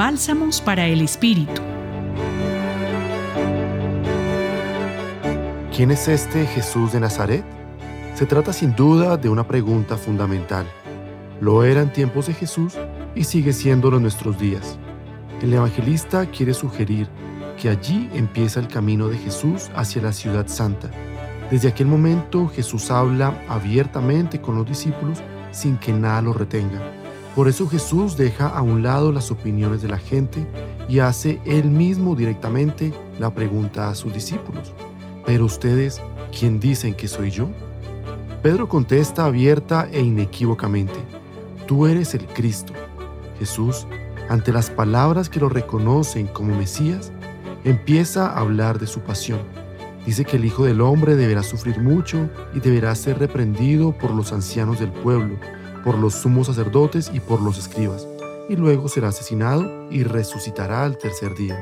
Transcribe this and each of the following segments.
Bálsamos para el Espíritu. ¿Quién es este Jesús de Nazaret? Se trata sin duda de una pregunta fundamental. Lo era en tiempos de Jesús y sigue siéndolo en nuestros días. El evangelista quiere sugerir que allí empieza el camino de Jesús hacia la ciudad santa. Desde aquel momento Jesús habla abiertamente con los discípulos sin que nada lo retenga. Por eso Jesús deja a un lado las opiniones de la gente y hace él mismo directamente la pregunta a sus discípulos. Pero ustedes, ¿quién dicen que soy yo? Pedro contesta abierta e inequívocamente, tú eres el Cristo. Jesús, ante las palabras que lo reconocen como Mesías, empieza a hablar de su pasión. Dice que el Hijo del Hombre deberá sufrir mucho y deberá ser reprendido por los ancianos del pueblo, por los sumos sacerdotes y por los escribas, y luego será asesinado y resucitará al tercer día.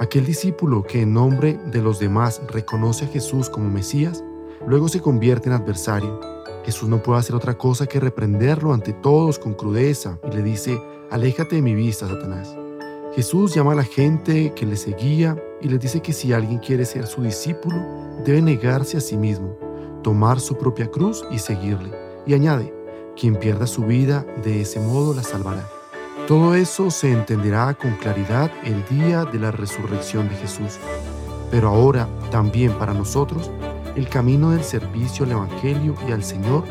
Aquel discípulo que en nombre de los demás reconoce a Jesús como Mesías, luego se convierte en adversario. Jesús no puede hacer otra cosa que reprenderlo ante todos con crudeza y le dice, aléjate de mi vista, Satanás. Jesús llama a la gente que le seguía y les dice que si alguien quiere ser su discípulo, debe negarse a sí mismo, tomar su propia cruz y seguirle. Y añade, quien pierda su vida de ese modo la salvará. Todo eso se entenderá con claridad el día de la resurrección de Jesús. Pero ahora, también para nosotros, el camino del servicio al Evangelio y al Señor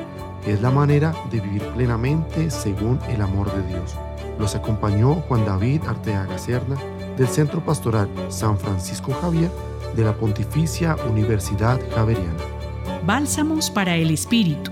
es la manera de vivir plenamente según el amor de Dios. Los acompañó Juan David Arteaga Serna del Centro Pastoral San Francisco Javier de la Pontificia Universidad Javeriana. Bálsamos para el Espíritu.